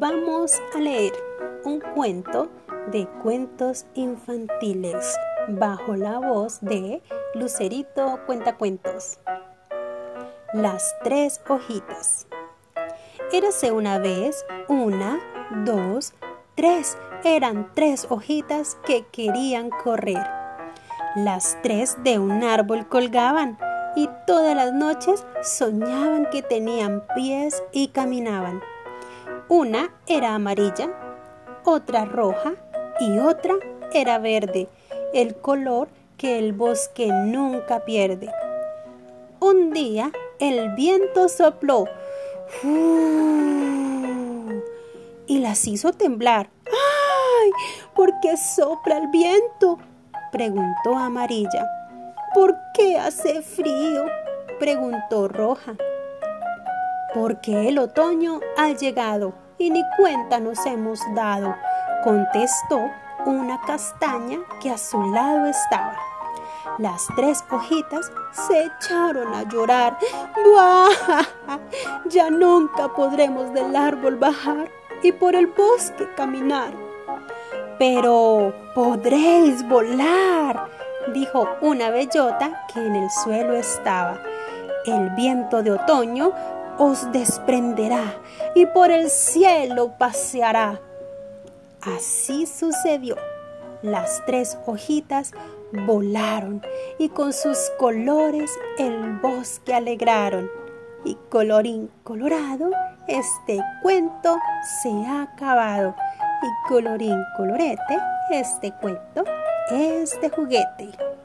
Vamos a leer un cuento de cuentos infantiles bajo la voz de Lucerito Cuentacuentos. Las tres hojitas. Érase una vez una, dos, tres. Eran tres hojitas que querían correr. Las tres de un árbol colgaban y todas las noches soñaban que tenían pies y caminaban. Una era amarilla, otra roja y otra era verde, el color que el bosque nunca pierde. Un día el viento sopló y las hizo temblar. ¡Ay! ¿Por qué sopla el viento? preguntó Amarilla. ¿Por qué hace frío? preguntó Roja. Porque el otoño ha llegado y ni cuenta nos hemos dado, contestó una castaña que a su lado estaba. Las tres hojitas se echaron a llorar. ¡Buah! Ya nunca podremos del árbol bajar y por el bosque caminar. Pero podréis volar, dijo una bellota que en el suelo estaba. El viento de otoño os desprenderá y por el cielo paseará. Así sucedió. Las tres hojitas volaron y con sus colores el bosque alegraron. Y colorín colorado, este cuento se ha acabado. Y colorín colorete, este cuento es de juguete.